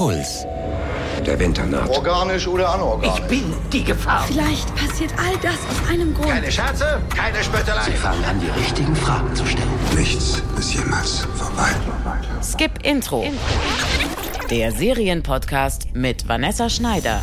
Puls. Der Winter naht. Organisch oder anorganisch? Ich bin die Gefahr. Vielleicht passiert all das aus einem Grund. Keine Scherze, keine Spöttelei. Sie fangen an, die richtigen Fragen zu stellen. Nichts ist jemals vorbei. Skip Intro. Der Serienpodcast mit Vanessa Schneider.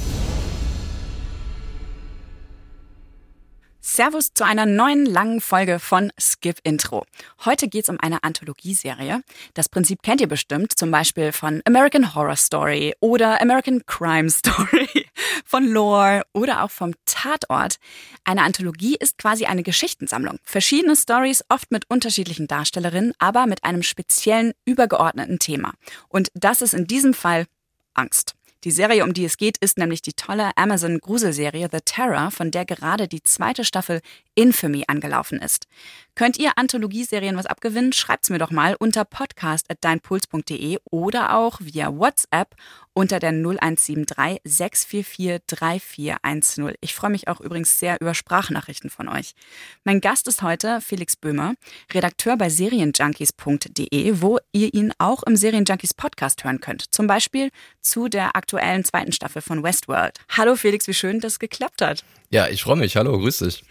Servus zu einer neuen langen Folge von Skip Intro. Heute geht's um eine Anthologieserie. Das Prinzip kennt ihr bestimmt, zum Beispiel von American Horror Story oder American Crime Story, von Lore oder auch vom Tatort. Eine Anthologie ist quasi eine Geschichtensammlung. Verschiedene Stories, oft mit unterschiedlichen Darstellerinnen, aber mit einem speziellen, übergeordneten Thema. Und das ist in diesem Fall Angst. Die Serie, um die es geht, ist nämlich die tolle Amazon-Gruselserie The Terror, von der gerade die zweite Staffel Infamy angelaufen ist. Könnt ihr Anthologieserien was abgewinnen? Schreibt's mir doch mal unter podcast.deinpuls.de oder auch via WhatsApp unter der 0173 644 3410. Ich freue mich auch übrigens sehr über Sprachnachrichten von euch. Mein Gast ist heute Felix Böhmer, Redakteur bei serienjunkies.de, wo ihr ihn auch im Serienjunkies Podcast hören könnt. Zum Beispiel zu der aktuellen zweiten Staffel von Westworld. Hallo Felix, wie schön, dass es geklappt hat. Ja, ich freue mich. Hallo, grüß dich.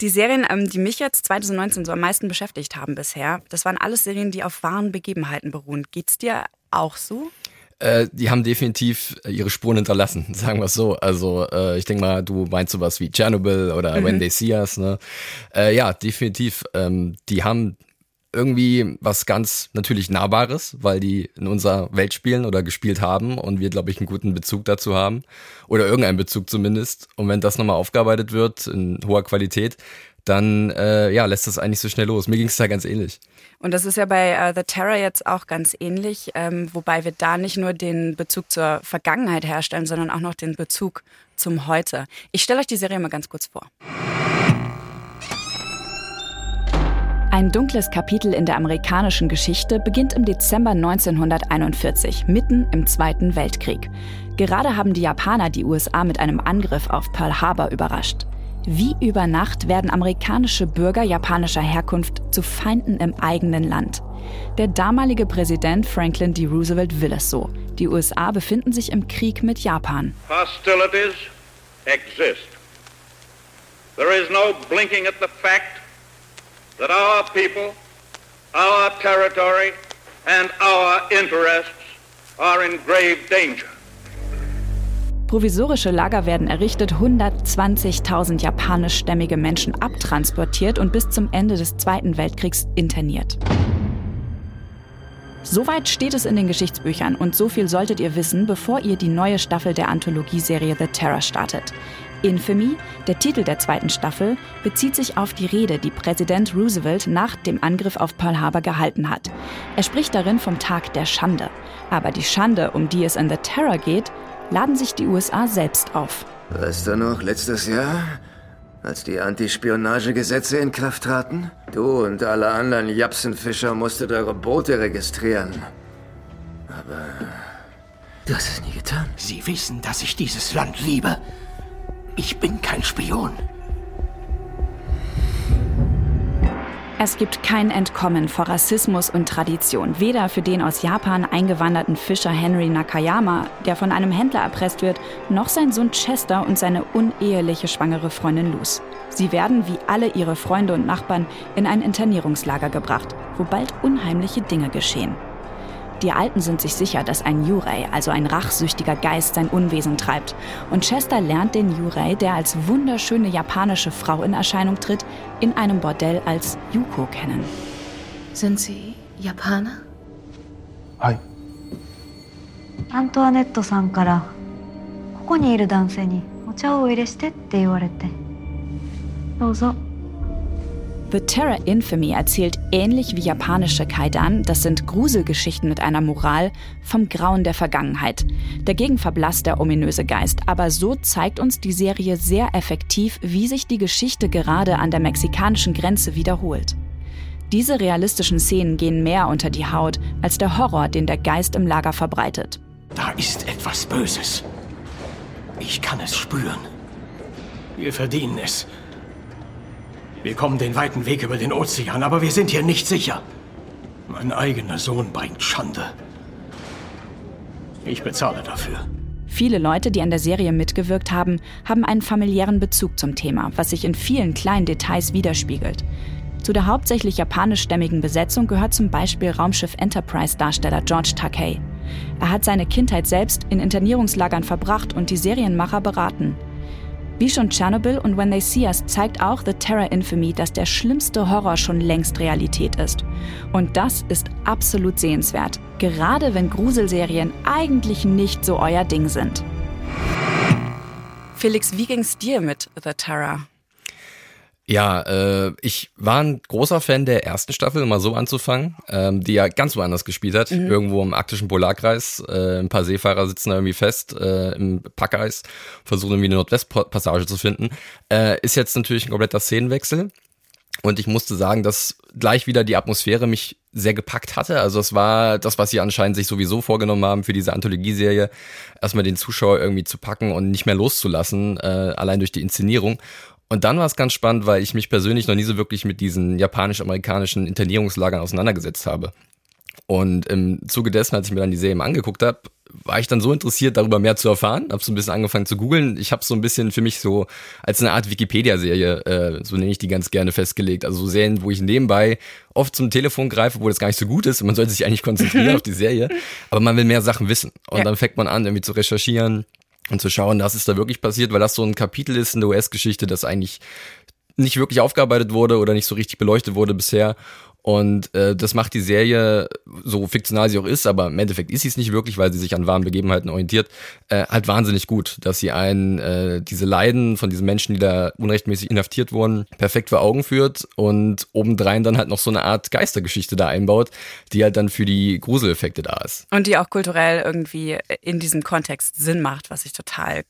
Die Serien, ähm, die mich jetzt 2019 so am meisten beschäftigt haben bisher, das waren alles Serien, die auf wahren Begebenheiten beruhen. Geht's dir auch so? Äh, die haben definitiv ihre Spuren hinterlassen, sagen wir es so. Also äh, ich denke mal, du meinst sowas wie Chernobyl oder mhm. When They See Us. Ne? Äh, ja, definitiv. Ähm, die haben irgendwie was ganz natürlich Nahbares, weil die in unserer Welt spielen oder gespielt haben und wir, glaube ich, einen guten Bezug dazu haben. Oder irgendeinen Bezug zumindest. Und wenn das nochmal aufgearbeitet wird in hoher Qualität, dann äh, ja, lässt das eigentlich so schnell los. Mir ging es da ganz ähnlich. Und das ist ja bei uh, The Terror jetzt auch ganz ähnlich, ähm, wobei wir da nicht nur den Bezug zur Vergangenheit herstellen, sondern auch noch den Bezug zum Heute. Ich stelle euch die Serie mal ganz kurz vor. Ein dunkles Kapitel in der amerikanischen Geschichte beginnt im Dezember 1941, mitten im Zweiten Weltkrieg. Gerade haben die Japaner die USA mit einem Angriff auf Pearl Harbor überrascht. Wie über Nacht werden amerikanische Bürger japanischer Herkunft zu Feinden im eigenen Land. Der damalige Präsident Franklin D. Roosevelt will es so. Die USA befinden sich im Krieg mit Japan. Hostilities exist. There is no blinking at the fact that our people, our territory, and our interests are in grave danger. Provisorische Lager werden errichtet, 120.000 japanischstämmige Menschen abtransportiert und bis zum Ende des Zweiten Weltkriegs interniert. Soweit steht es in den Geschichtsbüchern und so viel solltet ihr wissen, bevor ihr die neue Staffel der Anthologieserie The Terror startet. Infamy, der Titel der zweiten Staffel, bezieht sich auf die Rede, die Präsident Roosevelt nach dem Angriff auf Pearl Harbor gehalten hat. Er spricht darin vom Tag der Schande. Aber die Schande, um die es in The Terror geht, laden sich die USA selbst auf. Weißt du noch, letztes Jahr, als die Antispionagegesetze in Kraft traten? Du und alle anderen Japsenfischer musstet eure Boote registrieren. Aber du hast es nie getan. Sie wissen, dass ich dieses Land liebe. Ich bin kein Spion. Es gibt kein Entkommen vor Rassismus und Tradition, weder für den aus Japan eingewanderten Fischer Henry Nakayama, der von einem Händler erpresst wird, noch sein Sohn Chester und seine uneheliche schwangere Freundin Luz. Sie werden, wie alle ihre Freunde und Nachbarn, in ein Internierungslager gebracht, wo bald unheimliche Dinge geschehen. Die Alten sind sich sicher, dass ein Yurei, also ein rachsüchtiger Geist, sein Unwesen treibt. Und Chester lernt den Yurei, der als wunderschöne japanische Frau in Erscheinung tritt, in einem Bordell als Yuko kennen. Sind Sie Japaner? Hi. アントワネットさんからここにいる男性にお茶をお入れしてって言われてどうぞ The Terror Infamy erzählt ähnlich wie japanische Kaidan, das sind Gruselgeschichten mit einer Moral, vom Grauen der Vergangenheit. Dagegen verblasst der ominöse Geist, aber so zeigt uns die Serie sehr effektiv, wie sich die Geschichte gerade an der mexikanischen Grenze wiederholt. Diese realistischen Szenen gehen mehr unter die Haut als der Horror, den der Geist im Lager verbreitet. Da ist etwas Böses. Ich kann es spüren. Wir verdienen es. Wir kommen den weiten Weg über den Ozean, aber wir sind hier nicht sicher. Mein eigener Sohn bringt Schande. Ich bezahle dafür. Viele Leute, die an der Serie mitgewirkt haben, haben einen familiären Bezug zum Thema, was sich in vielen kleinen Details widerspiegelt. Zu der hauptsächlich japanischstämmigen Besetzung gehört zum Beispiel Raumschiff Enterprise-Darsteller George Takei. Er hat seine Kindheit selbst in Internierungslagern verbracht und die Serienmacher beraten. Wie schon Chernobyl und When They See Us zeigt auch The Terror Infamy, dass der schlimmste Horror schon längst Realität ist. Und das ist absolut sehenswert, gerade wenn Gruselserien eigentlich nicht so euer Ding sind. Felix, wie ging's dir mit The Terror? Ja, äh, ich war ein großer Fan der ersten Staffel, mal so anzufangen, ähm, die ja ganz woanders gespielt hat, mhm. irgendwo im arktischen Polarkreis. Äh, ein paar Seefahrer sitzen da irgendwie fest äh, im Packeis, versuchen irgendwie eine Nordwestpassage zu finden. Äh, ist jetzt natürlich ein kompletter Szenenwechsel. Und ich musste sagen, dass gleich wieder die Atmosphäre mich sehr gepackt hatte. Also es war das, was sie anscheinend sich sowieso vorgenommen haben für diese Anthologieserie, erstmal den Zuschauer irgendwie zu packen und nicht mehr loszulassen, äh, allein durch die Inszenierung. Und dann war es ganz spannend, weil ich mich persönlich noch nie so wirklich mit diesen japanisch-amerikanischen Internierungslagern auseinandergesetzt habe. Und im Zuge dessen, als ich mir dann die Serie mal angeguckt habe, war ich dann so interessiert, darüber mehr zu erfahren. Habe so ein bisschen angefangen zu googeln. Ich habe so ein bisschen für mich so als eine Art Wikipedia-Serie, äh, so nenne ich die ganz gerne festgelegt. Also so Serien, wo ich nebenbei oft zum Telefon greife, wo das gar nicht so gut ist. Und man sollte sich eigentlich konzentrieren auf die Serie. Aber man will mehr Sachen wissen. Und ja. dann fängt man an, irgendwie zu recherchieren und zu schauen, was ist da wirklich passiert, weil das so ein Kapitel ist in der US-Geschichte, das eigentlich nicht wirklich aufgearbeitet wurde oder nicht so richtig beleuchtet wurde bisher. Und äh, das macht die Serie, so fiktional sie auch ist, aber im Endeffekt ist sie es nicht wirklich, weil sie sich an wahren Begebenheiten orientiert, äh, halt wahnsinnig gut, dass sie einen äh, diese Leiden von diesen Menschen, die da unrechtmäßig inhaftiert wurden, perfekt vor Augen führt und obendrein dann halt noch so eine Art Geistergeschichte da einbaut, die halt dann für die Gruseleffekte da ist. Und die auch kulturell irgendwie in diesem Kontext Sinn macht, was ich total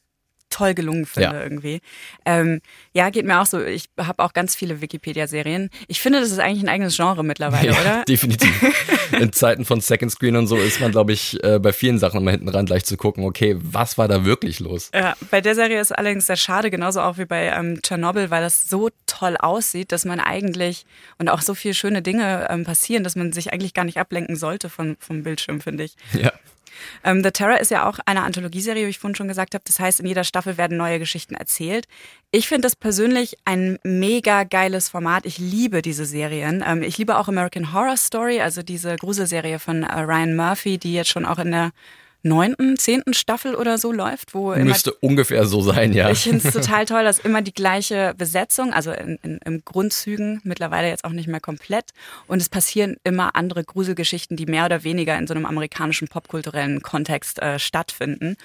toll gelungen finde ja. irgendwie. Ähm, ja, geht mir auch so. Ich habe auch ganz viele Wikipedia-Serien. Ich finde, das ist eigentlich ein eigenes Genre mittlerweile, ja, oder? Definitiv. In Zeiten von Second Screen und so ist man, glaube ich, äh, bei vielen Sachen immer hinten ran gleich zu gucken, okay, was war da wirklich los? Ja, bei der Serie ist allerdings sehr schade, genauso auch wie bei ähm, Tschernobyl, weil das so toll aussieht, dass man eigentlich und auch so viele schöne Dinge ähm, passieren, dass man sich eigentlich gar nicht ablenken sollte von, vom Bildschirm, finde ich. Ja. Ähm, The Terror ist ja auch eine Anthologieserie, wie ich vorhin schon gesagt habe. Das heißt, in jeder Staffel werden neue Geschichten erzählt. Ich finde das persönlich ein mega geiles Format. Ich liebe diese Serien. Ähm, ich liebe auch American Horror Story, also diese Gruselserie von äh, Ryan Murphy, die jetzt schon auch in der neunten, zehnten Staffel oder so läuft, wo müsste ungefähr so sein, ja. Ich finde es total toll, dass immer die gleiche Besetzung, also in, in, im Grundzügen mittlerweile jetzt auch nicht mehr komplett und es passieren immer andere Gruselgeschichten, die mehr oder weniger in so einem amerikanischen popkulturellen Kontext äh, stattfinden.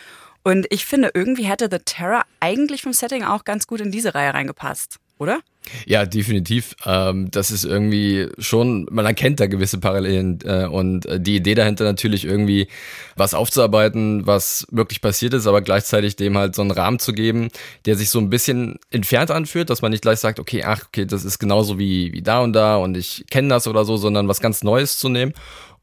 Und ich finde, irgendwie hätte The Terror eigentlich vom Setting auch ganz gut in diese Reihe reingepasst oder? Ja, definitiv. Ähm, das ist irgendwie schon, man erkennt da gewisse Parallelen äh, und äh, die Idee dahinter natürlich irgendwie was aufzuarbeiten, was wirklich passiert ist, aber gleichzeitig dem halt so einen Rahmen zu geben, der sich so ein bisschen entfernt anfühlt, dass man nicht gleich sagt, okay, ach, okay, das ist genauso wie, wie da und da und ich kenne das oder so, sondern was ganz Neues zu nehmen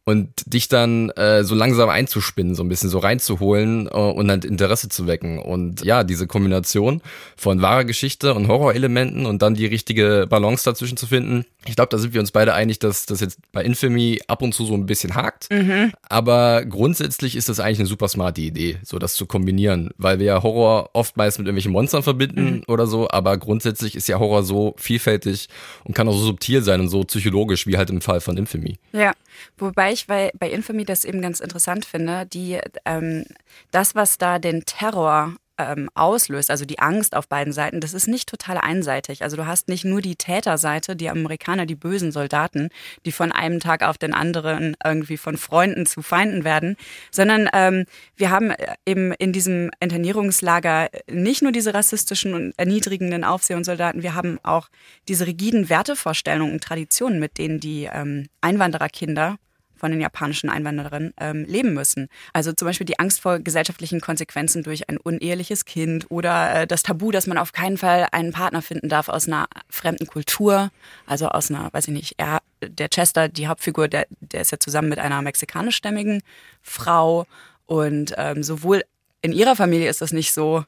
und dich dann äh, so langsam einzuspinnen, so ein bisschen so reinzuholen äh, und dann Interesse zu wecken. Und ja, diese Kombination von wahrer Geschichte und Horrorelementen und dann die richtige Balance dazwischen zu finden. Ich glaube, da sind wir uns beide einig, dass das jetzt bei Infamy ab und zu so ein bisschen hakt. Mhm. Aber grundsätzlich ist das eigentlich eine super smarte Idee, so das zu kombinieren, weil wir ja Horror oftmals mit irgendwelchen Monstern verbinden mhm. oder so. Aber grundsätzlich ist ja Horror so vielfältig und kann auch so subtil sein und so psychologisch wie halt im Fall von Infamy. Ja, wobei ich bei, bei Infamy das eben ganz interessant finde, die, ähm, das, was da den Terror ähm, auslöst, also die Angst auf beiden Seiten, das ist nicht total einseitig. Also du hast nicht nur die Täterseite, die Amerikaner, die bösen Soldaten, die von einem Tag auf den anderen irgendwie von Freunden zu Feinden werden, sondern ähm, wir haben äh, eben in diesem Internierungslager nicht nur diese rassistischen und erniedrigenden Aufseher und Soldaten, wir haben auch diese rigiden Wertevorstellungen und Traditionen, mit denen die ähm, Einwandererkinder von den japanischen Einwanderern ähm, leben müssen. Also zum Beispiel die Angst vor gesellschaftlichen Konsequenzen durch ein uneheliches Kind oder äh, das Tabu, dass man auf keinen Fall einen Partner finden darf aus einer fremden Kultur, also aus einer, weiß ich nicht, er, der Chester, die Hauptfigur, der, der ist ja zusammen mit einer mexikanischstämmigen Frau und ähm, sowohl in ihrer Familie ist das nicht so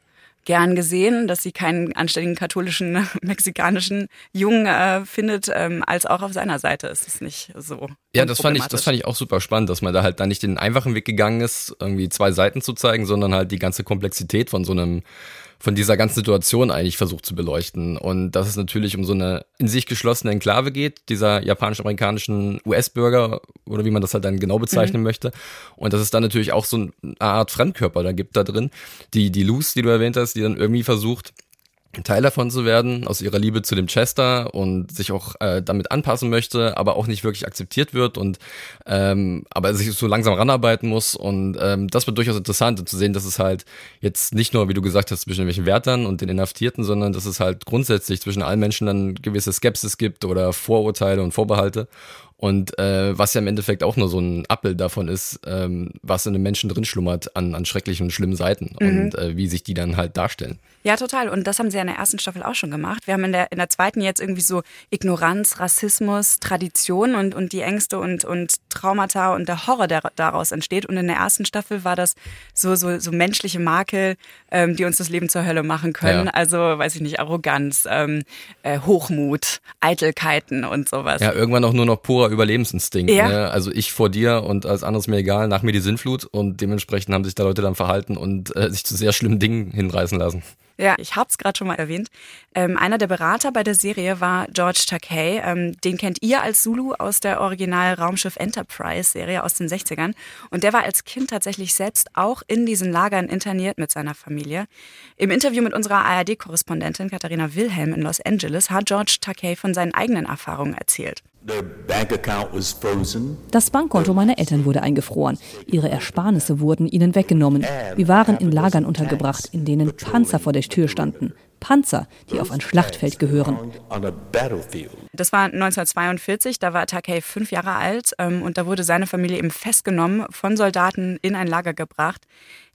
gern gesehen, dass sie keinen anständigen katholischen mexikanischen Jungen äh, findet, ähm, als auch auf seiner Seite ist es nicht so. Ja, das fand ich, das fand ich auch super spannend, dass man da halt dann nicht den einfachen Weg gegangen ist, irgendwie zwei Seiten zu zeigen, sondern halt die ganze Komplexität von so einem von dieser ganzen Situation eigentlich versucht zu beleuchten. Und dass es natürlich um so eine in sich geschlossene Enklave geht, dieser japanisch-amerikanischen US-Bürger oder wie man das halt dann genau bezeichnen mhm. möchte. Und dass es dann natürlich auch so eine Art Fremdkörper da gibt da drin. Die, die Luz, die du erwähnt hast, die dann irgendwie versucht, Teil davon zu werden, aus ihrer Liebe zu dem Chester und sich auch äh, damit anpassen möchte, aber auch nicht wirklich akzeptiert wird und ähm, aber sich so langsam ranarbeiten muss und ähm, das wird durchaus interessant zu sehen, dass es halt jetzt nicht nur, wie du gesagt hast, zwischen welchen Wärtern und den Inhaftierten, sondern dass es halt grundsätzlich zwischen allen Menschen dann gewisse Skepsis gibt oder Vorurteile und Vorbehalte und äh, was ja im Endeffekt auch nur so ein Abbild davon ist, ähm, was in den Menschen drin schlummert an, an schrecklichen und schlimmen Seiten mhm. und äh, wie sich die dann halt darstellen. Ja, total. Und das haben sie ja in der ersten Staffel auch schon gemacht. Wir haben in der, in der zweiten jetzt irgendwie so Ignoranz, Rassismus, Tradition und, und die Ängste und, und Traumata und der Horror, der daraus entsteht. Und in der ersten Staffel war das so, so, so menschliche Makel, ähm, die uns das Leben zur Hölle machen können. Ja. Also, weiß ich nicht, Arroganz, ähm, äh, Hochmut, Eitelkeiten und sowas. Ja, irgendwann auch nur noch purer Überlebensinstinkt. Ja. Ne? Also ich vor dir und als anderes mir egal, nach mir die Sinnflut und dementsprechend haben sich da Leute dann verhalten und äh, sich zu sehr schlimmen Dingen hinreißen lassen. Ja, ich habe es gerade schon mal erwähnt. Ähm, einer der Berater bei der Serie war George Takei. Ähm, den kennt ihr als Zulu aus der Original Raumschiff Enterprise Serie aus den 60ern. Und der war als Kind tatsächlich selbst auch in diesen Lagern interniert mit seiner Familie. Im Interview mit unserer ARD-Korrespondentin Katharina Wilhelm in Los Angeles hat George Takei von seinen eigenen Erfahrungen erzählt. Das Bankkonto meiner Eltern wurde eingefroren. Ihre Ersparnisse wurden ihnen weggenommen. Wir waren in Lagern untergebracht, in denen Panzer vor der Tür standen. Panzer, die auf ein Schlachtfeld gehören. Das war 1942, da war Takei fünf Jahre alt ähm, und da wurde seine Familie eben festgenommen, von Soldaten in ein Lager gebracht.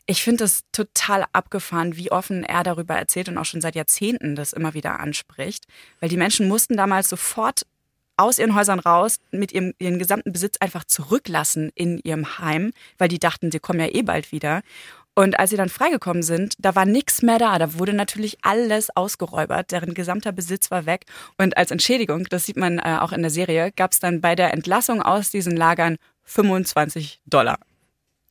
Ich finde es total abgefahren, wie offen er darüber erzählt und auch schon seit Jahrzehnten das immer wieder anspricht, weil die Menschen mussten damals sofort aus ihren Häusern raus, mit ihrem, ihren gesamten Besitz einfach zurücklassen in ihrem Heim, weil die dachten, sie kommen ja eh bald wieder. Und als sie dann freigekommen sind, da war nichts mehr da. Da wurde natürlich alles ausgeräubert. Deren gesamter Besitz war weg. Und als Entschädigung, das sieht man äh, auch in der Serie, gab es dann bei der Entlassung aus diesen Lagern 25 Dollar.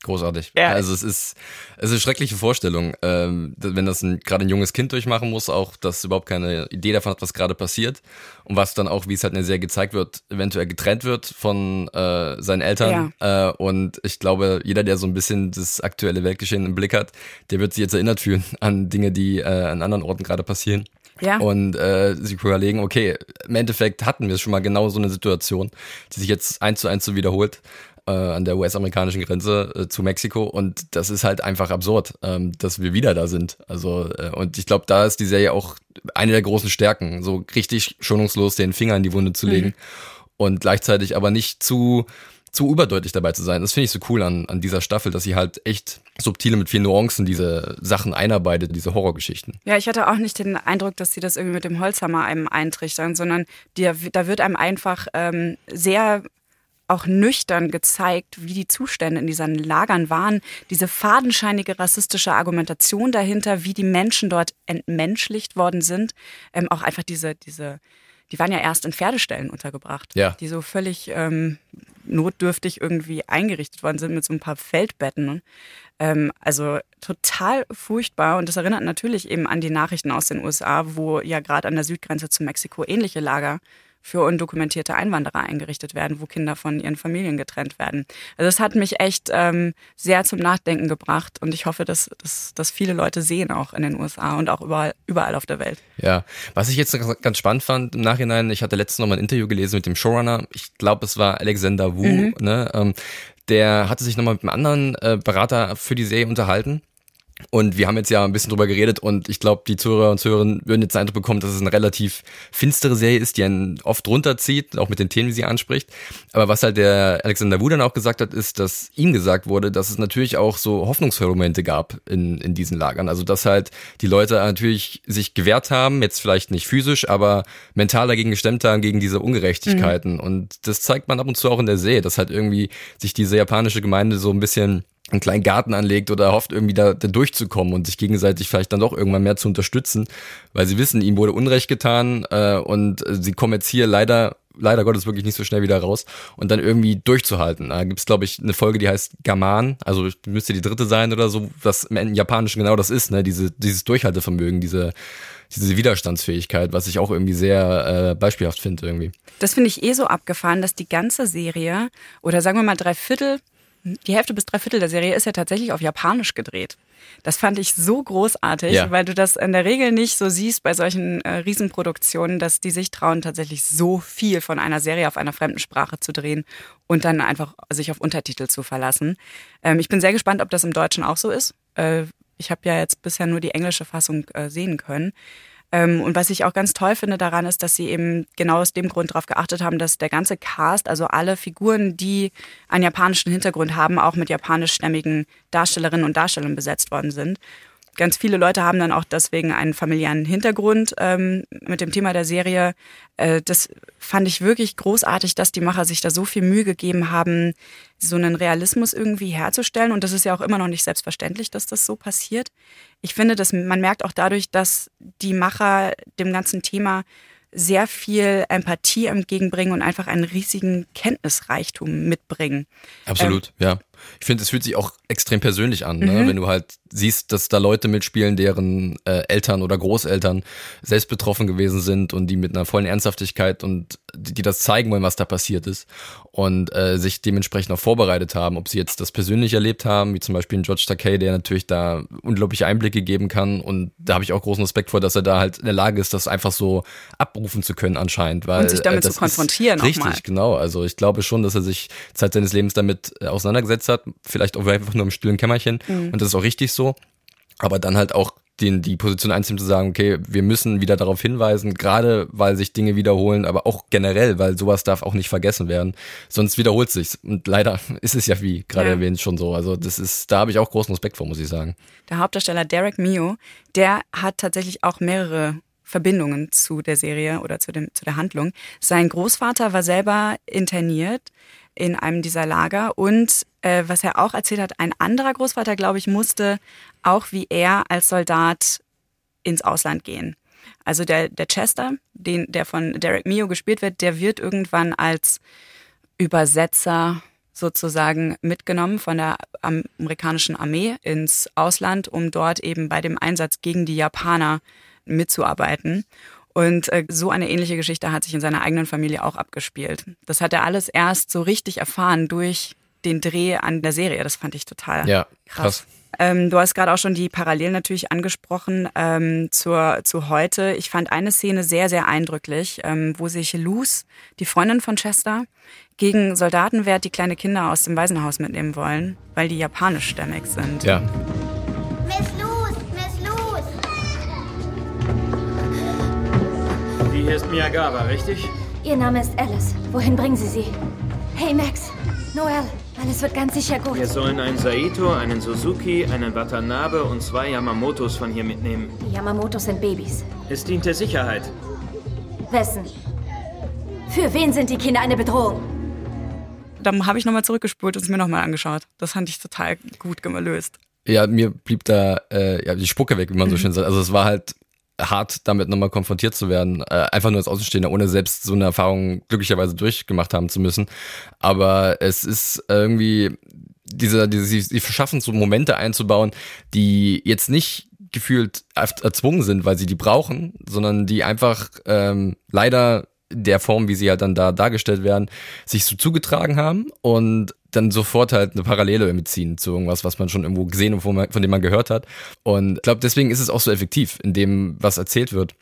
Großartig. Ja. Also es ist, es ist eine schreckliche Vorstellung, ähm, wenn das gerade ein junges Kind durchmachen muss, auch das überhaupt keine Idee davon hat, was gerade passiert und was dann auch, wie es halt in der Serie gezeigt wird, eventuell getrennt wird von äh, seinen Eltern. Ja. Äh, und ich glaube, jeder, der so ein bisschen das aktuelle Weltgeschehen im Blick hat, der wird sich jetzt erinnert fühlen an Dinge, die äh, an anderen Orten gerade passieren. Ja. Und äh, sich überlegen, okay, im Endeffekt hatten wir schon mal genau so eine Situation, die sich jetzt eins zu eins so wiederholt äh, an der US-amerikanischen Grenze äh, zu Mexiko und das ist halt einfach absurd, ähm, dass wir wieder da sind. Also äh, und ich glaube, da ist die Serie auch eine der großen Stärken, so richtig schonungslos den Finger in die Wunde zu legen mhm. und gleichzeitig aber nicht zu zu überdeutlich dabei zu sein. Das finde ich so cool an, an dieser Staffel, dass sie halt echt subtile mit vielen Nuancen diese Sachen einarbeitet, diese Horrorgeschichten. Ja, ich hatte auch nicht den Eindruck, dass sie das irgendwie mit dem Holzhammer einem eintrichtern, sondern die, da wird einem einfach ähm, sehr auch nüchtern gezeigt, wie die Zustände in diesen Lagern waren. Diese fadenscheinige rassistische Argumentation dahinter, wie die Menschen dort entmenschlicht worden sind. Ähm, auch einfach diese, diese, die waren ja erst in Pferdestellen untergebracht, ja. die so völlig ähm, notdürftig irgendwie eingerichtet worden sind mit so ein paar Feldbetten. Ähm, also total furchtbar und das erinnert natürlich eben an die Nachrichten aus den USA, wo ja gerade an der Südgrenze zu Mexiko ähnliche Lager für undokumentierte Einwanderer eingerichtet werden, wo Kinder von ihren Familien getrennt werden. Also das hat mich echt ähm, sehr zum Nachdenken gebracht und ich hoffe, dass, dass, dass viele Leute sehen auch in den USA und auch überall, überall auf der Welt. Ja, was ich jetzt ganz spannend fand im Nachhinein, ich hatte letztens noch mal ein Interview gelesen mit dem Showrunner, ich glaube, es war Alexander Wu, mhm. ne? Ähm, der hatte sich nochmal mit einem anderen äh, Berater für die Serie unterhalten und wir haben jetzt ja ein bisschen drüber geredet und ich glaube, die Zuhörer und Zuhörerinnen würden jetzt den Eindruck bekommen, dass es eine relativ finstere Serie ist, die einen oft runterzieht, auch mit den Themen, die sie anspricht. Aber was halt der Alexander Wu dann auch gesagt hat, ist, dass ihm gesagt wurde, dass es natürlich auch so hoffnungsvolle Momente gab in, in diesen Lagern. Also dass halt die Leute natürlich sich gewehrt haben, jetzt vielleicht nicht physisch, aber mental dagegen gestemmt haben, gegen diese Ungerechtigkeiten. Mhm. Und das zeigt man ab und zu auch in der Serie, dass halt irgendwie sich diese japanische Gemeinde so ein bisschen einen kleinen Garten anlegt oder hofft irgendwie da, da durchzukommen und sich gegenseitig vielleicht dann doch irgendwann mehr zu unterstützen, weil sie wissen, ihm wurde Unrecht getan äh, und sie kommen jetzt hier leider leider Gottes wirklich nicht so schnell wieder raus und dann irgendwie durchzuhalten. Da gibt's glaube ich, eine Folge, die heißt Gaman, also müsste die dritte sein oder so, was im Japanischen genau das ist, ne? Diese, dieses Durchhaltevermögen, diese, diese Widerstandsfähigkeit, was ich auch irgendwie sehr äh, beispielhaft finde irgendwie. Das finde ich eh so abgefahren, dass die ganze Serie oder sagen wir mal drei Viertel, die Hälfte bis drei Viertel der Serie ist ja tatsächlich auf Japanisch gedreht. Das fand ich so großartig, ja. weil du das in der Regel nicht so siehst bei solchen äh, Riesenproduktionen, dass die sich trauen, tatsächlich so viel von einer Serie auf einer fremden Sprache zu drehen und dann einfach sich auf Untertitel zu verlassen. Ähm, ich bin sehr gespannt, ob das im Deutschen auch so ist. Äh, ich habe ja jetzt bisher nur die englische Fassung äh, sehen können. Ähm, und was ich auch ganz toll finde daran ist, dass sie eben genau aus dem Grund darauf geachtet haben, dass der ganze Cast, also alle Figuren, die einen japanischen Hintergrund haben, auch mit japanischstämmigen Darstellerinnen und Darstellern besetzt worden sind ganz viele Leute haben dann auch deswegen einen familiären Hintergrund ähm, mit dem Thema der Serie. Äh, das fand ich wirklich großartig, dass die Macher sich da so viel Mühe gegeben haben, so einen Realismus irgendwie herzustellen. Und das ist ja auch immer noch nicht selbstverständlich, dass das so passiert. Ich finde, dass man merkt auch dadurch, dass die Macher dem ganzen Thema sehr viel Empathie entgegenbringen und einfach einen riesigen Kenntnisreichtum mitbringen. Absolut, ähm, ja. Ich finde, es fühlt sich auch extrem persönlich an, ne? Mhm. wenn du halt siehst, dass da Leute mitspielen, deren äh, Eltern oder Großeltern selbst betroffen gewesen sind und die mit einer vollen Ernsthaftigkeit und die, die das zeigen wollen, was da passiert ist und äh, sich dementsprechend auch vorbereitet haben, ob sie jetzt das persönlich erlebt haben, wie zum Beispiel ein George Takei, der natürlich da unglaubliche Einblicke geben kann und da habe ich auch großen Respekt vor, dass er da halt in der Lage ist, das einfach so abrufen zu können anscheinend, weil und sich damit äh, zu konfrontieren. Richtig, genau. Also ich glaube schon, dass er sich Zeit seines Lebens damit äh, auseinandergesetzt hat, vielleicht auch einfach nur im stillen Kämmerchen mhm. und das ist auch richtig so. Aber dann halt auch den, die Position einzunehmen, zu sagen, okay, wir müssen wieder darauf hinweisen, gerade weil sich Dinge wiederholen, aber auch generell, weil sowas darf auch nicht vergessen werden. Sonst wiederholt sich's. Und leider ist es ja wie gerade ja. erwähnt schon so. Also das ist, da habe ich auch großen Respekt vor, muss ich sagen. Der Hauptdarsteller Derek Mio, der hat tatsächlich auch mehrere Verbindungen zu der Serie oder zu, dem, zu der Handlung. Sein Großvater war selber interniert in einem dieser Lager und äh, was er auch erzählt hat, ein anderer Großvater, glaube ich, musste auch wie er als Soldat ins Ausland gehen. Also der, der Chester, den, der von Derek Mio gespielt wird, der wird irgendwann als Übersetzer sozusagen mitgenommen von der amerikanischen Armee ins Ausland, um dort eben bei dem Einsatz gegen die Japaner mitzuarbeiten. Und äh, so eine ähnliche Geschichte hat sich in seiner eigenen Familie auch abgespielt. Das hat er alles erst so richtig erfahren durch den Dreh an der Serie. Das fand ich total ja, krass. krass. Ähm, du hast gerade auch schon die Parallelen natürlich angesprochen ähm, zur, zu heute. Ich fand eine Szene sehr, sehr eindrücklich, ähm, wo sich Luz, die Freundin von Chester, gegen Soldaten wehrt, die kleine Kinder aus dem Waisenhaus mitnehmen wollen, weil die japanischstämmig sind. Ja. Miss Luz, Hier ist Miyagawa, richtig? Ihr Name ist Alice. Wohin bringen Sie sie? Hey Max, Noel, alles wird ganz sicher gut. Wir sollen einen Saito, einen Suzuki, einen Watanabe und zwei Yamamotos von hier mitnehmen. Die Yamamotos sind Babys. Es dient der Sicherheit. Wessen? Für wen sind die Kinder eine Bedrohung? Dann habe ich nochmal zurückgespult und es mir nochmal angeschaut. Das fand ich total gut gelöst. Ja, mir blieb da äh, ja, die Spucke weg, wie man so schön sagt. Also es war halt hart damit nochmal konfrontiert zu werden, äh, einfach nur als Außenstehender, ohne selbst so eine Erfahrung glücklicherweise durchgemacht haben zu müssen. Aber es ist irgendwie diese, diese sie, sie verschaffen so Momente einzubauen, die jetzt nicht gefühlt erzwungen sind, weil sie die brauchen, sondern die einfach ähm, leider der Form, wie sie halt dann da dargestellt werden, sich so zugetragen haben und dann sofort halt eine Parallele irgendwie ziehen zu irgendwas, was man schon irgendwo gesehen und von, dem man gehört hat. Und ich glaube, deswegen ist es auch so effektiv in dem, was erzählt wird.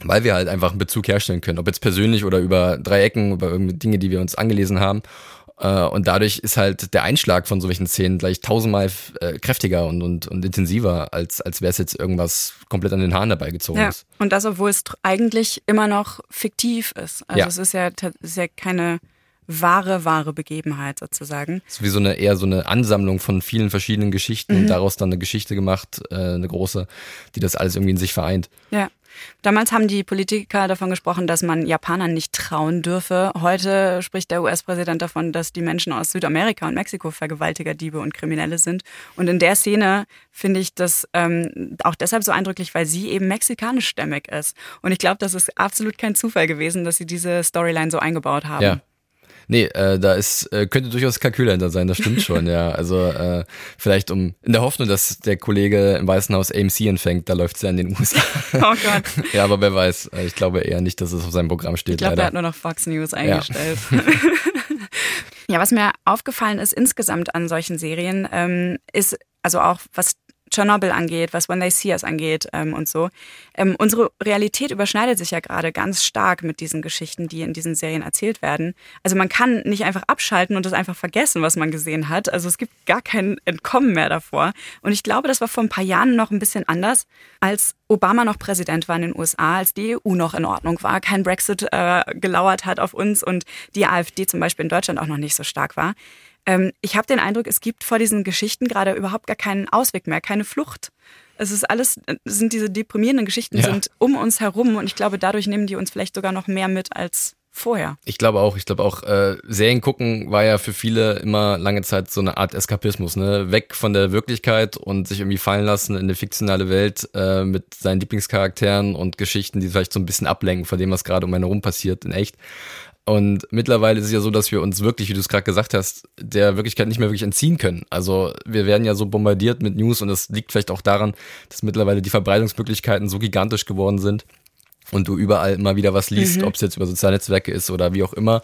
Weil wir halt einfach einen Bezug herstellen können, ob jetzt persönlich oder über Dreiecken, über irgendwie Dinge, die wir uns angelesen haben. Äh, und dadurch ist halt der Einschlag von solchen Szenen gleich tausendmal äh, kräftiger und, und, und intensiver, als, als wäre es jetzt irgendwas komplett an den Haaren dabei gezogen ja. ist. Und das, obwohl es eigentlich immer noch fiktiv ist. Also ja. es ist ja, ist ja keine wahre, wahre Begebenheit sozusagen. Das ist wie so eine eher so eine Ansammlung von vielen verschiedenen Geschichten Mhm. und daraus dann eine Geschichte gemacht, äh, eine große, die das alles irgendwie in sich vereint. Ja. Damals haben die Politiker davon gesprochen, dass man Japanern nicht trauen dürfe. Heute spricht der US-Präsident davon, dass die Menschen aus Südamerika und Mexiko Vergewaltiger, Diebe und Kriminelle sind. Und in der Szene finde ich das ähm, auch deshalb so eindrücklich, weil sie eben mexikanischstämmig ist. Und ich glaube, das ist absolut kein Zufall gewesen, dass sie diese Storyline so eingebaut haben. Ja. Nee, äh, da ist, äh, könnte durchaus Kalkül dahinter sein, das stimmt schon, ja. Also äh, vielleicht um in der Hoffnung, dass der Kollege im Weißen Haus AMC empfängt, da läuft's ja in den USA. Oh Gott. ja, aber wer weiß. Äh, Ich glaube eher nicht, dass es auf seinem Programm steht. Ich glaube, er hat nur noch Fox News eingestellt. Ja, was mir aufgefallen ist insgesamt an solchen Serien, ähm, ist also auch was Tschernobyl angeht, was When They See Us angeht ähm, und so. Ähm, unsere Realität überschneidet sich ja gerade ganz stark mit diesen Geschichten, die in diesen Serien erzählt werden. Also man kann nicht einfach abschalten und das einfach vergessen, was man gesehen hat. Also es gibt gar kein Entkommen mehr davor. Und ich glaube, das war vor ein paar Jahren noch ein bisschen anders, als Obama noch Präsident war in den USA, als die EU noch in Ordnung war, kein Brexit äh, gelauert hat auf uns und die AfD zum Beispiel in Deutschland auch noch nicht so stark war. Ähm, ich habe den Eindruck, es gibt vor diesen Geschichten gerade überhaupt gar keinen Ausweg mehr, keine Flucht. Es ist alles, sind diese deprimierenden Geschichten Ja. sind um uns herum und ich glaube, dadurch nehmen die uns vielleicht sogar noch mehr mit als vorher. Ich glaube auch, ich glaube auch, äh, Serien gucken war ja für viele immer lange Zeit so eine Art Eskapismus, ne? Weg von der Wirklichkeit und sich irgendwie fallen lassen in eine fiktionale Welt äh, mit seinen Lieblingscharakteren und Geschichten, die vielleicht so ein bisschen ablenken von dem, was gerade um einen herum passiert, in echt. Und mittlerweile ist es ja so, dass wir uns wirklich, wie du es gerade gesagt hast, der Wirklichkeit nicht mehr wirklich entziehen können. Also wir werden ja so bombardiert mit News und das liegt vielleicht auch daran, dass mittlerweile die Verbreitungsmöglichkeiten so gigantisch geworden sind und du überall immer wieder was liest, Mhm. ob es jetzt über soziale Netzwerke ist oder wie auch immer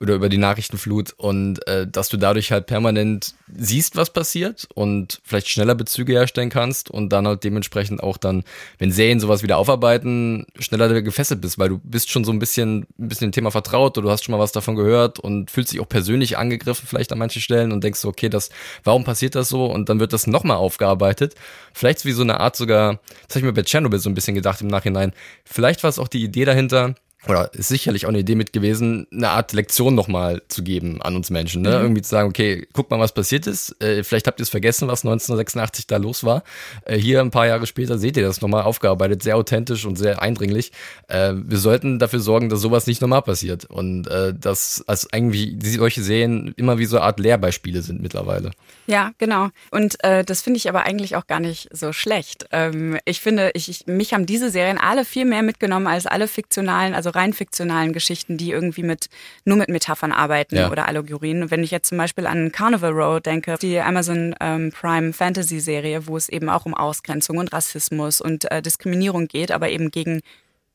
oder über die Nachrichtenflut und äh, dass du dadurch halt permanent siehst, was passiert und vielleicht schneller Bezüge herstellen kannst und dann halt dementsprechend auch dann, wenn Serien sowas wieder aufarbeiten, schneller gefesselt bist, weil du bist schon so ein bisschen ein bisschen dem Thema vertraut oder du hast schon mal was davon gehört und fühlst dich auch persönlich angegriffen vielleicht an manchen Stellen und denkst so, okay, das, warum passiert das so und dann wird das nochmal aufgearbeitet. Vielleicht wie so eine Art sogar, das habe ich mir bei Chernobyl so ein bisschen gedacht im Nachhinein, vielleicht es auch die Idee dahinter, oder ist sicherlich auch eine Idee mit gewesen, eine Art Lektion nochmal zu geben an uns Menschen. Ne? Mhm. Irgendwie zu sagen, okay, guck mal, was passiert ist. Äh, vielleicht habt ihr es vergessen, was 1986 da los war. Äh, hier ein paar Jahre später seht ihr das nochmal aufgearbeitet, sehr authentisch und sehr eindringlich. Äh, wir sollten dafür sorgen, dass sowas nicht nochmal passiert. Und äh, dass als irgendwie solche Serien immer wie so eine Art Lehrbeispiele sind mittlerweile. Ja, genau. Und äh, das finde ich aber eigentlich auch gar nicht so schlecht. Ähm, ich finde, ich, ich, mich haben diese Serien alle viel mehr mitgenommen als alle fiktionalen, also rein fiktionalen Geschichten, die irgendwie mit nur mit Metaphern arbeiten Ja. oder Allegorien. Wenn ich jetzt zum Beispiel an Carnival Row denke, die Amazon ähm, Prime Fantasy Serie, wo es eben auch um Ausgrenzung und Rassismus und äh, Diskriminierung geht, aber eben gegen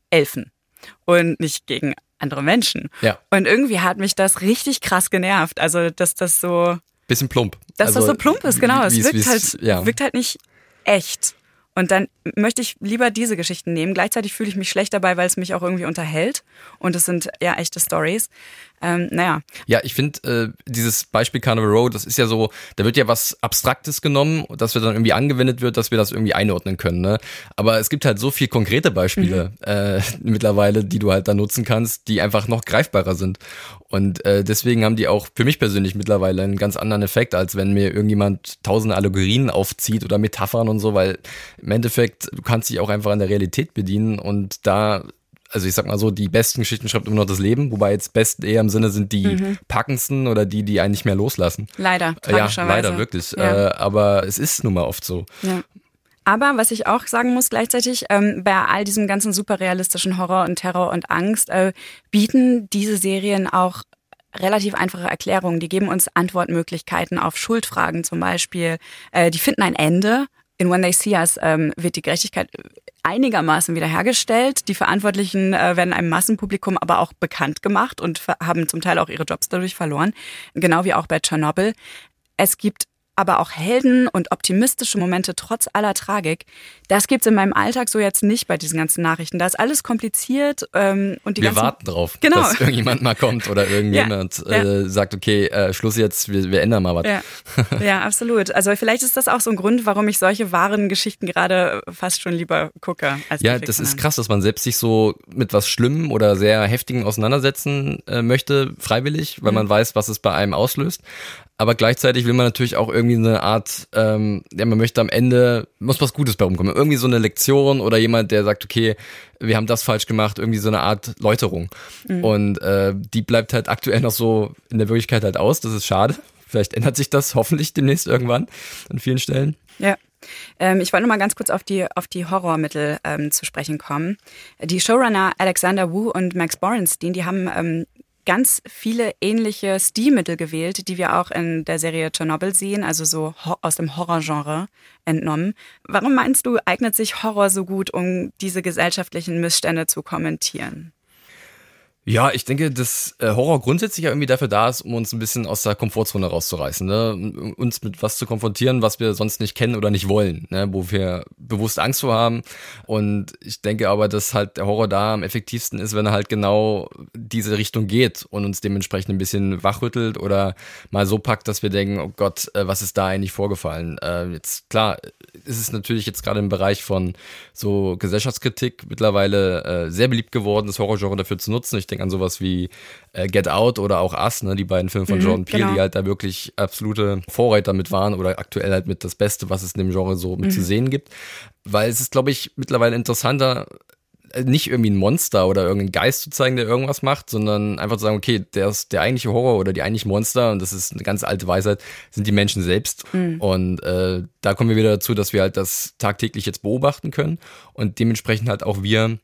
Elfen und nicht gegen andere Menschen. Ja. Und irgendwie hat mich das richtig krass genervt. Also, dass das so Bisschen plump. dass Also, das so plump ist, genau. Es wirkt halt, ja. wirkt halt nicht echt. Und dann möchte ich lieber diese Geschichten nehmen. Gleichzeitig fühle ich mich schlecht dabei, weil es mich auch irgendwie unterhält. Und es sind ja echte Stories. Ähm, naja, Ja, ich finde, äh, dieses Beispiel Carnival Row, das ist ja so, da wird ja was Abstraktes genommen, das wir dann irgendwie angewendet wird, dass wir das irgendwie einordnen können. Ne? Aber es gibt halt so viel konkrete Beispiele äh, mittlerweile, die du halt da nutzen kannst, die einfach noch greifbarer sind. Und äh, deswegen haben die auch für mich persönlich mittlerweile einen ganz anderen Effekt, als wenn mir irgendjemand tausende Allegorien aufzieht oder Metaphern und so, weil im Endeffekt, du kannst dich auch einfach an der Realität bedienen und da also ich sag mal so, die besten Geschichten schreibt immer noch das Leben, wobei jetzt besten eher im Sinne sind die Mhm. packendsten oder die, die einen nicht mehr loslassen. leider, Ja, tragischerweise. leider, wirklich. Ja. Äh, aber es ist nun mal oft so. Ja. Aber was ich auch sagen muss gleichzeitig, ähm, bei all diesem ganzen superrealistischen Horror und Terror und Angst äh, bieten diese Serien auch relativ einfache Erklärungen. Die geben uns Antwortmöglichkeiten auf Schuldfragen zum Beispiel. Äh, die finden ein Ende. In When They See Us ähm, wird die Gerechtigkeit einigermaßen wiederhergestellt. Die Verantwortlichen äh, werden einem Massenpublikum aber auch bekannt gemacht und haben zum Teil auch ihre Jobs dadurch verloren. Genau wie auch bei Tschernobyl. Es gibt aber auch Helden und optimistische Momente trotz aller Tragik. Das gibt's in meinem Alltag so jetzt nicht bei diesen ganzen Nachrichten. Da ist alles kompliziert ähm, und die Wir ganzen warten drauf, Genau. dass irgendjemand mal kommt oder irgendjemand Ja, ja. Äh, sagt, okay, äh, Schluss jetzt, wir, wir ändern mal was. Ja. ja, absolut. Also vielleicht ist das auch so ein Grund, warum ich solche wahren Geschichten gerade fast schon lieber gucke Ja, das ist krass, dass man selbst sich so mit was Schlimmem oder sehr Heftigen auseinandersetzen äh, möchte, freiwillig, weil Mhm. man weiß, was es bei einem auslöst. Aber gleichzeitig will man natürlich auch irgendwie eine Art, ähm, ja, man möchte am Ende, muss was Gutes bei rumkommen. Irgendwie so eine Lektion oder jemand, der sagt, okay, wir haben das falsch gemacht, irgendwie so eine Art Läuterung. Mhm. Und äh, die bleibt halt aktuell noch so in der Wirklichkeit halt aus. Das ist schade. Vielleicht ändert sich das hoffentlich demnächst irgendwann an vielen Stellen. Ja. Ähm, ich wollte noch mal ganz kurz auf die, auf die Horrormittel ähm, zu sprechen kommen. Die Showrunner Alexander Wu und Max Borenstein, die haben ähm, ganz viele ähnliche Stilmittel gewählt, die wir auch in der Serie Chernobyl sehen, also so aus dem Horrorgenre entnommen. Warum meinst du, eignet sich Horror so gut, um diese gesellschaftlichen Missstände zu kommentieren? Ja, ich denke, dass äh, Horror grundsätzlich ja irgendwie dafür da ist, um uns ein bisschen aus der Komfortzone rauszureißen, ne? Uns mit was zu konfrontieren, was wir sonst nicht kennen oder nicht wollen, ne? wo wir bewusst Angst vor haben. Und ich denke aber, dass halt der Horror da am effektivsten ist, wenn er halt genau diese Richtung geht und uns dementsprechend ein bisschen wachrüttelt oder mal so packt, dass wir denken, oh Gott, äh, was ist da eigentlich vorgefallen? Äh, jetzt klar, ist es natürlich jetzt gerade im Bereich von so Gesellschaftskritik mittlerweile sehr beliebt geworden, das Horrorgenre dafür zu nutzen. Ich denke an sowas wie äh, Get Out oder auch Us, ne, die beiden Filme von Mhm, Jordan Peele, genau. die halt da wirklich absolute Vorreiter mit waren oder aktuell halt mit das Beste, was es in dem Genre so mit Mhm. zu sehen gibt. Weil es ist, glaube ich, mittlerweile interessanter, äh, nicht irgendwie ein Monster oder irgendeinen Geist zu zeigen, der irgendwas macht, sondern einfach zu sagen, okay, der ist der eigentliche Horror oder die eigentliche Monster, und das ist eine ganz alte Weisheit, sind die Menschen selbst. Mhm. Und äh, da kommen wir wieder dazu, dass wir halt das tagtäglich jetzt beobachten können und dementsprechend halt auch wir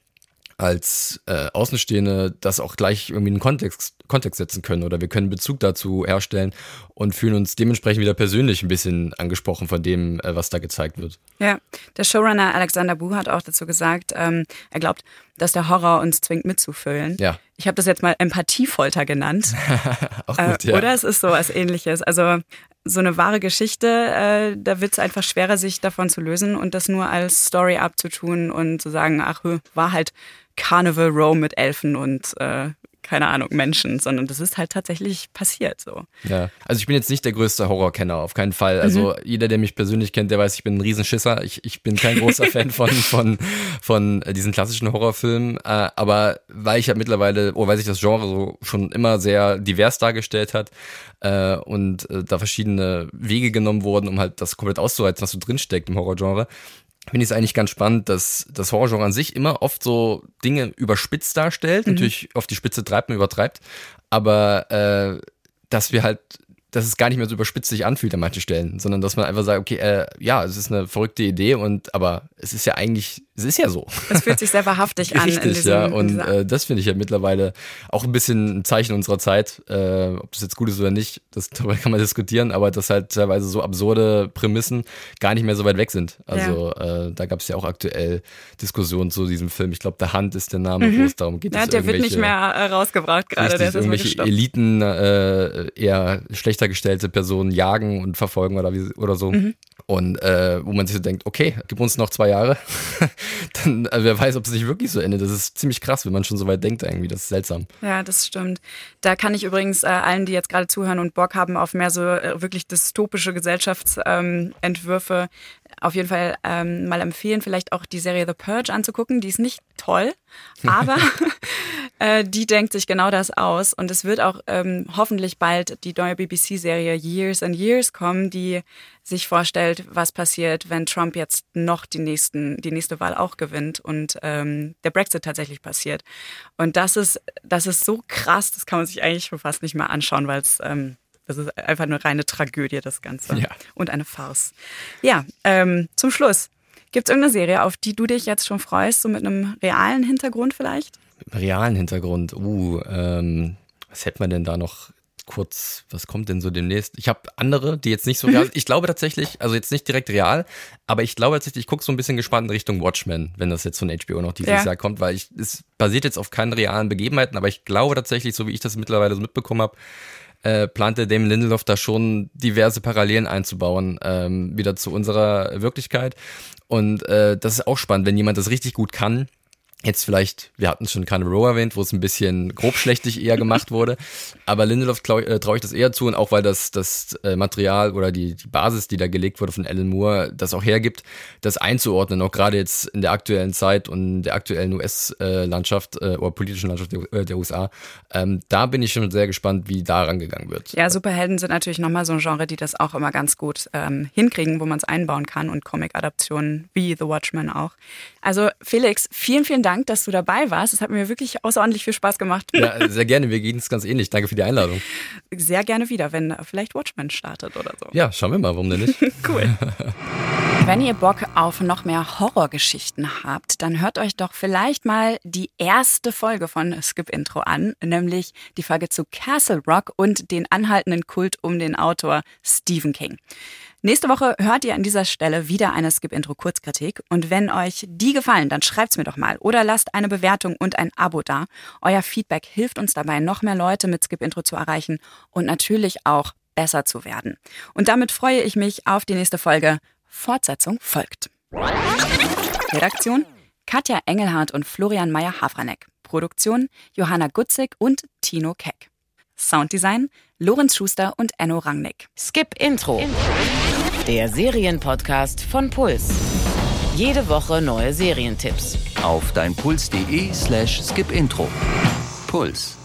als äh, Außenstehende das auch gleich irgendwie in den Kontext, Kontext setzen können oder wir können Bezug dazu herstellen und fühlen uns dementsprechend wieder persönlich ein bisschen angesprochen von dem, äh, was da gezeigt wird. Ja, der Showrunner Alexander Bu hat auch dazu gesagt, ähm, er glaubt, dass der Horror uns zwingt mitzufühlen. Ja. Ich habe das jetzt mal Empathiefolter genannt. Auch Äh, gut, ja. Oder es ist so was ähnliches. Also so eine wahre Geschichte, äh, da wird es einfach schwerer, sich davon zu lösen und das nur als Story abzutun und zu sagen, ach, war halt Carnival Row mit Elfen und äh, keine Ahnung, Menschen, sondern das ist halt tatsächlich passiert so. Ja, also ich bin jetzt nicht der größte Horrorkenner, auf keinen Fall. Also Mhm. jeder, der mich persönlich kennt, der weiß, ich bin ein Riesenschisser. Ich, ich bin kein großer Fan von, von, von diesen klassischen Horrorfilmen. Äh, aber weil ich ja mittlerweile, oder weil sich das Genre so schon immer sehr divers dargestellt hat äh, und äh, da verschiedene Wege genommen wurden, um halt das komplett auszureizen, was so drinsteckt im Horrorgenre, finde ich es eigentlich ganz spannend, dass das Horrorgenre an sich immer oft so Dinge überspitzt darstellt, Mhm. natürlich auf die Spitze treibt und übertreibt, aber äh, dass wir halt, dass es gar nicht mehr so überspitzt sich anfühlt an manchen Stellen, sondern dass man einfach sagt, okay, äh, ja, es ist eine verrückte Idee und aber es ist ja eigentlich, es ist ja so. Es fühlt sich sehr wahrhaftig an. in Richtig, diesem, ja. Und äh, das finde ich ja mittlerweile auch ein bisschen ein Zeichen unserer Zeit. Äh, ob das jetzt gut ist oder nicht, das darüber kann man diskutieren, aber dass halt teilweise so absurde Prämissen gar nicht mehr so weit weg sind. Also äh, da gab es ja auch aktuell Diskussionen zu diesem Film. Ich glaube, der Hand ist der Name, Mhm. wo es darum geht. ja, der wird nicht mehr äh, rausgebracht gerade. Der ist irgendwelche. Eliten äh, eher schlechter gestellte Personen jagen und verfolgen oder wie oder so. Mhm. Und äh, wo man sich so denkt, okay, gib uns noch zwei Jahre, dann äh, wer weiß, ob es nicht wirklich so endet. Das ist ziemlich krass, wenn man schon so weit denkt irgendwie. Das ist seltsam. Ja, das stimmt. Da kann ich übrigens äh, allen, die jetzt gerade zuhören und Bock haben auf mehr so äh, wirklich dystopische Gesellschaftsentwürfe, ähm, auf jeden Fall ähm, mal empfehlen, vielleicht auch die Serie The Purge anzugucken. Die ist nicht toll, aber äh, die denkt sich genau das aus. Und es wird auch ähm, hoffentlich bald die neue BBC-Serie Years and Years kommen, die sich vorstellt, was passiert, wenn Trump jetzt noch die, nächsten, die nächste Wahl auch gewinnt und ähm, der Brexit tatsächlich passiert. Und das ist, das ist so krass, das kann man sich eigentlich schon fast nicht mehr anschauen, weil es ähm, das ist einfach eine reine Tragödie, das Ganze. Ja. Und eine Farce. Ja, ähm, zum Schluss. Gibt es irgendeine Serie, auf die du dich jetzt schon freust, so mit einem realen Hintergrund vielleicht? Mit einem realen Hintergrund. Uh, ähm, was hätten wir denn da noch kurz, was kommt denn so demnächst? Ich habe andere, die jetzt nicht so real Mhm. Ich glaube tatsächlich, also jetzt nicht direkt real, aber ich glaube tatsächlich, ich gucke so ein bisschen gespannt in Richtung Watchmen, wenn das jetzt von HBO noch dieses Ja. Jahr kommt, weil ich, es basiert jetzt auf keinen realen Begebenheiten, aber ich glaube tatsächlich, so wie ich das mittlerweile so mitbekommen habe, äh, plante Damon Lindelof da schon diverse Parallelen einzubauen, ähm, wieder zu unserer Wirklichkeit. Und äh, das ist auch spannend, wenn jemand das richtig gut kann, Jetzt vielleicht, wir hatten schon Carnival Row erwähnt, wo es ein bisschen grobschlächtig eher gemacht wurde. Aber Lindelof äh, traue ich das eher zu und auch weil das, das äh, Material oder die, die Basis, die da gelegt wurde von Alan Moore, das auch hergibt, das einzuordnen, auch gerade jetzt in der aktuellen Zeit und der aktuellen US-Landschaft äh, oder politischen Landschaft der, der USA. Ähm, da bin ich schon sehr gespannt, wie da rangegangen wird. Ja, Superhelden sind natürlich nochmal so ein Genre, die das auch immer ganz gut ähm, hinkriegen, wo man es einbauen kann und Comic-Adaptionen wie The Watchmen auch. Also Felix, vielen, vielen Dank, dass du dabei warst. Es hat mir wirklich außerordentlich viel Spaß gemacht. Ja, sehr gerne. Wir gehen es ganz ähnlich. Danke für die Einladung. Sehr gerne wieder, wenn vielleicht Watchmen startet oder so. Ja, schauen wir mal, warum denn nicht? cool. Wenn ihr Bock auf noch mehr Horrorgeschichten habt, dann hört euch doch vielleicht mal die erste Folge von Skip Intro an, nämlich die Folge zu Castle Rock und den anhaltenden Kult um den Autor Stephen King. Nächste Woche hört ihr an dieser Stelle wieder eine Skip-Intro-Kurzkritik. Und wenn euch die gefallen, dann schreibt's mir doch mal oder lasst eine Bewertung und ein Abo da. Euer Feedback hilft uns dabei, noch mehr Leute mit Skip-Intro zu erreichen und natürlich auch besser zu werden. Und damit freue ich mich auf die nächste Folge. Fortsetzung folgt. Redaktion Katja Engelhardt und Florian Meyer-Hafranek. Produktion Johanna Gutzig und Tino Keck. Sounddesign Lorenz Schuster und Enno Rangnick. Skip Intro. Der Serienpodcast von Puls. Jede Woche neue Serientipps. Auf deinpuls.de slash skipintro. Puls.